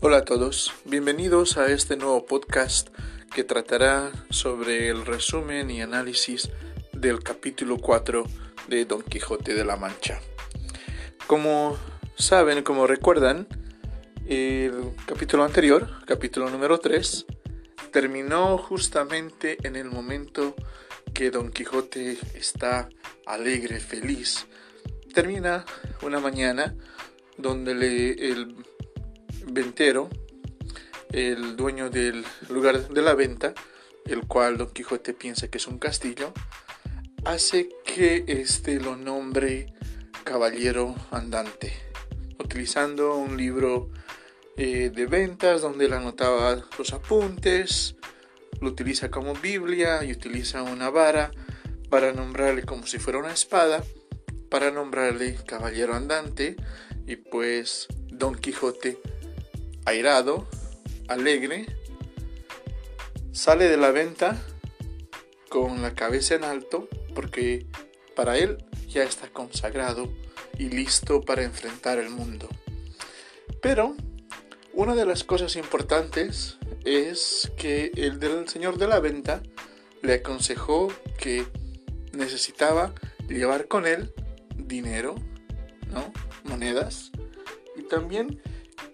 Hola a todos, bienvenidos a este nuevo podcast que tratará sobre el resumen y análisis del capítulo 4 de Don Quijote de la Mancha. Como saben, como recuerdan, el capítulo anterior, capítulo número 3, terminó justamente en el momento que Don Quijote está alegre, feliz. Termina una mañana donde le, el ventero, el dueño del lugar de la venta, el cual Don Quijote piensa que es un castillo, hace que este lo nombre caballero andante, utilizando un libro eh, de ventas donde él anotaba los apuntes, lo utiliza como Biblia y utiliza una vara para nombrarle como si fuera una espada, para nombrarle caballero andante y pues Don Quijote airado, alegre, sale de la venta con la cabeza en alto porque para él ya está consagrado y listo para enfrentar el mundo. Pero una de las cosas importantes es que el del señor de la venta le aconsejó que necesitaba llevar con él dinero, ¿no? Monedas y también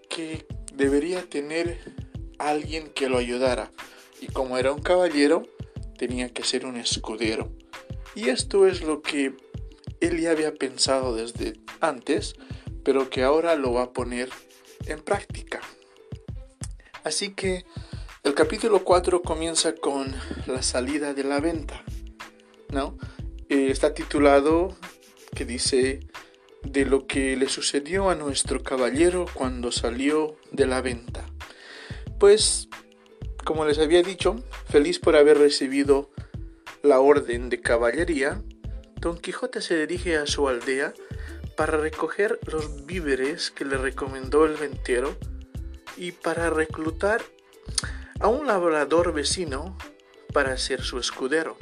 que debería tener alguien que lo ayudara y como era un caballero tenía que ser un escudero. Y esto es lo que él ya había pensado desde antes, pero que ahora lo va a poner en práctica. Así que el capítulo 4 comienza con la salida de la venta, ¿no? Eh, está titulado que dice de lo que le sucedió a nuestro caballero cuando salió de la venta. Pues, como les había dicho, feliz por haber recibido la orden de caballería, Don Quijote se dirige a su aldea para recoger los víveres que le recomendó el ventero y para reclutar a un labrador vecino para ser su escudero.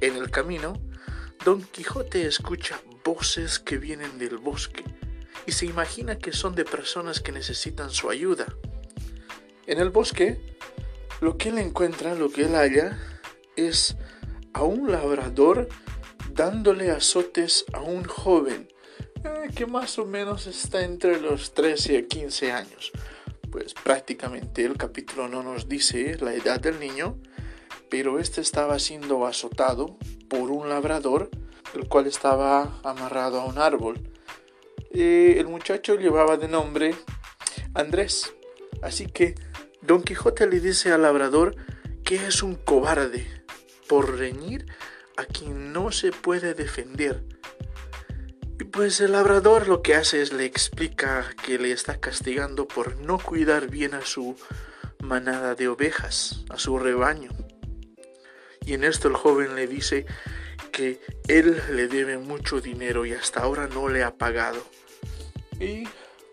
En el camino, Don Quijote escucha que vienen del bosque y se imagina que son de personas que necesitan su ayuda. En el bosque, lo que él encuentra, lo que él halla, es a un labrador dándole azotes a un joven eh, que más o menos está entre los 13 y 15 años. Pues prácticamente el capítulo no nos dice la edad del niño, pero este estaba siendo azotado por un labrador el cual estaba amarrado a un árbol. el muchacho llevaba de nombre Andrés. Así que Don Quijote le dice al labrador que es un cobarde por reñir a quien no se puede defender. Y pues el labrador lo que hace es le explica que le está castigando por no cuidar bien a su manada de ovejas, a su rebaño. Y en esto el joven le dice que él le debe mucho dinero y hasta ahora no le ha pagado. Y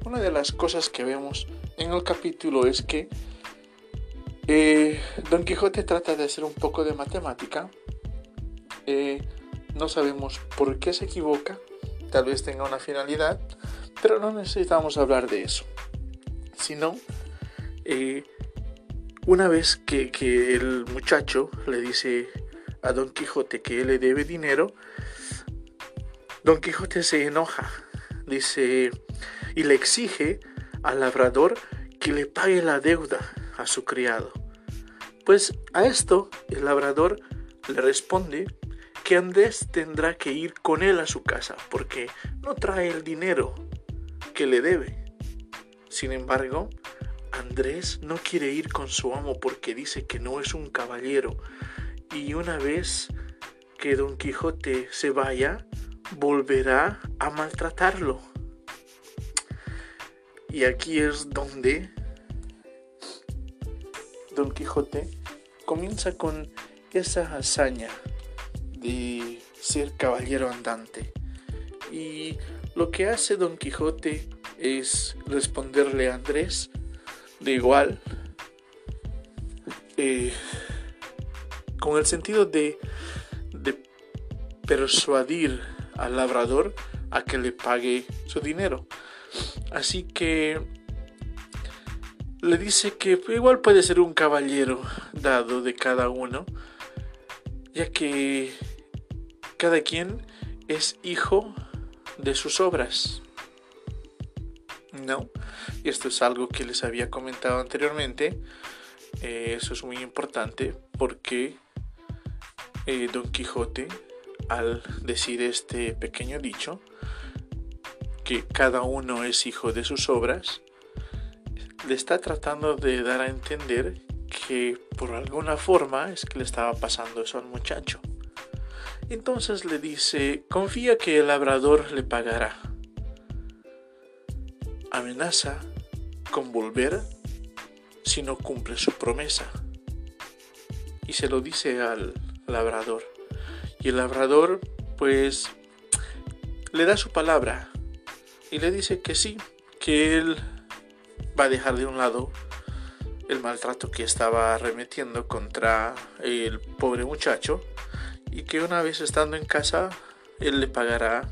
una de las cosas que vemos en el capítulo es que eh, Don Quijote trata de hacer un poco de matemática. Eh, no sabemos por qué se equivoca, tal vez tenga una finalidad, pero no necesitamos hablar de eso. Sino, eh, una vez que, que el muchacho le dice a Don Quijote que él le debe dinero, Don Quijote se enoja, dice, y le exige al labrador que le pague la deuda a su criado. Pues a esto el labrador le responde que Andrés tendrá que ir con él a su casa porque no trae el dinero que le debe. Sin embargo, Andrés no quiere ir con su amo porque dice que no es un caballero y una vez que Don Quijote se vaya, volverá a maltratarlo. Y aquí es donde Don Quijote comienza con esa hazaña de ser caballero andante. Y lo que hace Don Quijote es responderle a Andrés de igual. Eh, con el sentido de, persuadir al labrador a que le pague su dinero. Así que le dice que igual puede ser un caballero dado de cada uno, ya que cada quien es hijo de sus obras. ¿No? Y esto es algo que les había comentado anteriormente. Eh, eso es muy importante porque eh, Don Quijote, al decir este pequeño dicho, que cada uno es hijo de sus obras, le está tratando de dar a entender que por alguna forma es que le estaba pasando eso al muchacho. Entonces le dice, confía que el labrador le pagará. Amenaza con volver si no cumple su promesa. Y se lo dice al labrador. Y el labrador pues le da su palabra y le dice que sí, que él va a dejar de un lado el maltrato que estaba arremetiendo contra el pobre muchacho y que una vez estando en casa él le pagará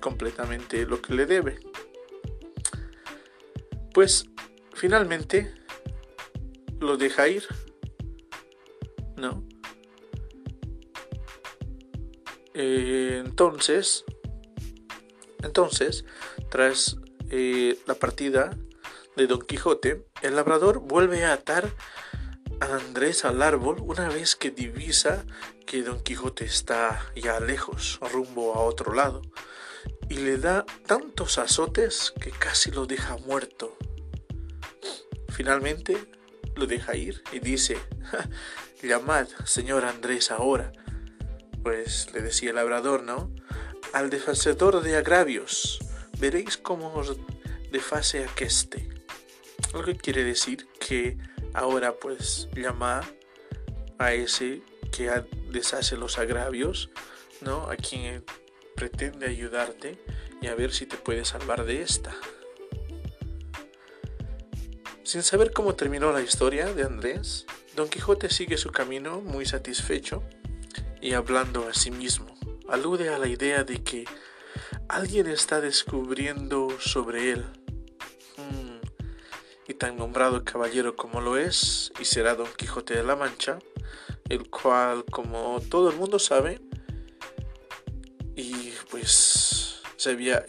completamente lo que le debe. Pues finalmente lo deja ir, ¿no? Eh, entonces, entonces, tras eh, la partida de Don Quijote, el labrador vuelve a atar a Andrés al árbol una vez que divisa que Don Quijote está ya lejos, rumbo a otro lado, y le da tantos azotes que casi lo deja muerto. Finalmente lo deja ir y dice, llamad, señor Andrés, ahora. Pues le decía el labrador, ¿no? Al defacedor de agravios, veréis cómo os defase aqueste. Lo que quiere decir que ahora pues llama a ese que deshace los agravios, ¿no? A quien pretende ayudarte y a ver si te puede salvar de esta. Sin saber cómo terminó la historia de Andrés, Don Quijote sigue su camino muy satisfecho y hablando a sí mismo. Alude a la idea de que alguien está descubriendo sobre él y tan nombrado caballero como lo es, y será Don Quijote de la Mancha, el cual, como todo el mundo sabe, y pues se había,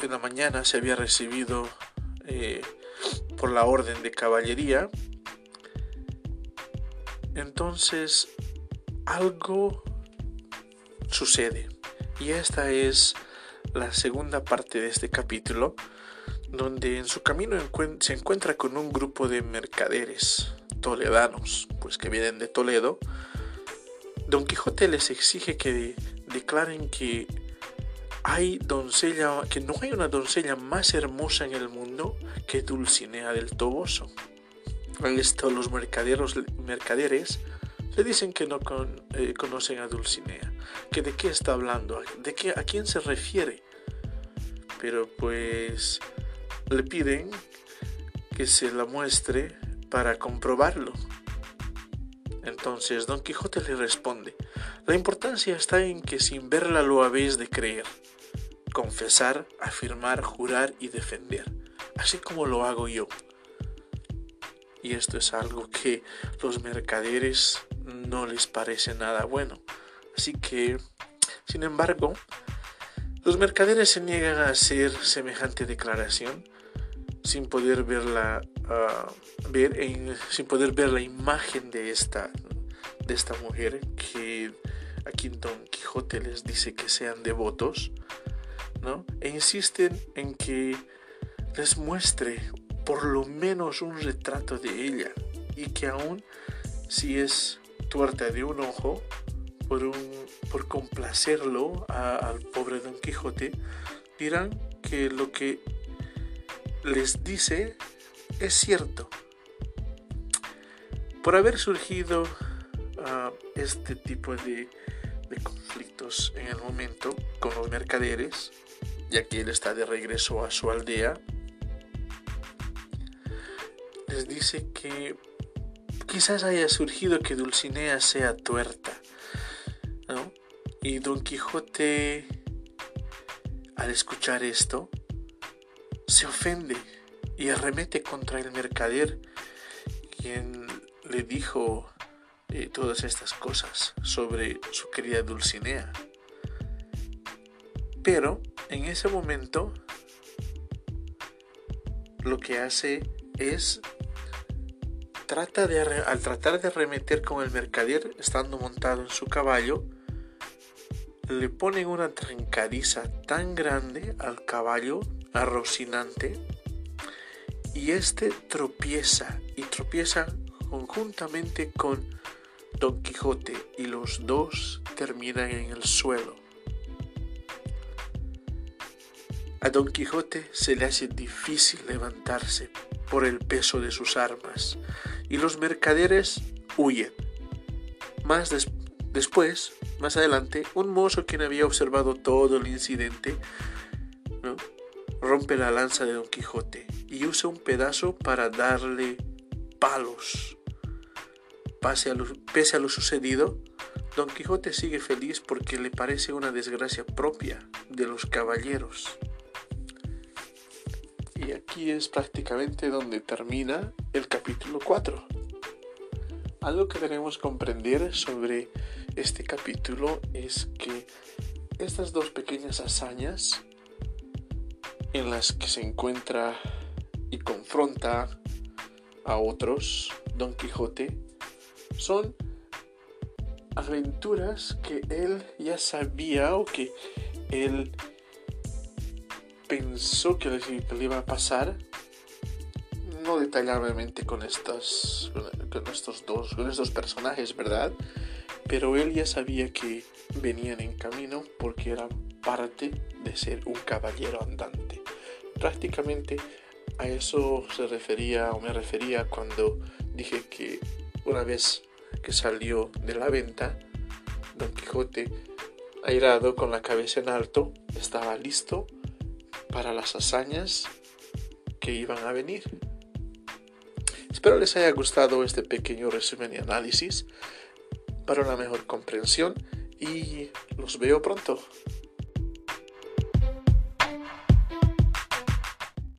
en la mañana se había recibido eh, por la orden de caballería, entonces algo sucede, y esta es la segunda parte de este capítulo, donde en su camino se encuentra con un grupo de mercaderes toledanos, pues que vienen de Toledo. Don Quijote les exige que declaren que hay doncella, que no hay una doncella más hermosa en el mundo que Dulcinea del Toboso. Esto los mercaderos, mercaderes le dicen que no eh, conocen a Dulcinea, que de qué está hablando, de a quién se refiere. Pero pues le piden que se la muestre para comprobarlo. Entonces Don Quijote le responde, la importancia está en que sin verla lo habéis de creer, confesar, afirmar, jurar y defender, así como lo hago yo. Y esto es algo que los mercaderes no les parece nada bueno. Así que, sin embargo, los mercaderes se niegan a hacer semejante declaración sin poder verla uh, ver sin poder ver la imagen de esta de esta mujer que aquí Don Quijote les dice que sean devotos ¿no? e insisten en que les muestre por lo menos un retrato de ella y que aún si es tuerta de un ojo por, un, por complacerlo al pobre Don Quijote dirán que lo que les dice es cierto. Por haber surgido ah, este tipo de, conflictos en el momento con los mercaderes, ya que él está de regreso a su aldea, les dice que quizás haya surgido que Dulcinea sea tuerta, Y Don Quijote, al escuchar esto, se ofende y arremete contra el mercader, quien le dijo eh, todas estas cosas sobre su querida Dulcinea. Pero en ese momento lo que hace es trata de al tratar de arremeter con el mercader estando montado en su caballo le ponen una trancadiza tan grande al caballo a Rocinante y este tropieza y tropieza conjuntamente con Don Quijote y los dos terminan en el suelo. A Don Quijote se le hace difícil levantarse por el peso de sus armas y los mercaderes huyen. Más después, más adelante, un mozo quien había observado todo el incidente rompe la lanza de Don Quijote y usa un pedazo para darle palos. A, lo, pese a lo sucedido, Don Quijote sigue feliz porque le parece una desgracia propia de los caballeros. Y aquí es prácticamente donde termina el capítulo 4. Algo que debemos comprender sobre este capítulo es que estas dos pequeñas hazañas en las que se encuentra y confronta a otros Don Quijote son aventuras que él ya sabía o que él pensó que le, iba a pasar no detalladamente con estos, con estos dos con estos personajes verdad pero él ya sabía que venían en camino porque eran parte de ser un caballero andante. Prácticamente a eso se refería o me refería cuando dije que una vez que salió de la venta, Don Quijote, airado con la cabeza en alto, estaba listo para las hazañas que iban a venir. Espero les haya gustado este pequeño resumen y análisis para una mejor comprensión y los veo pronto.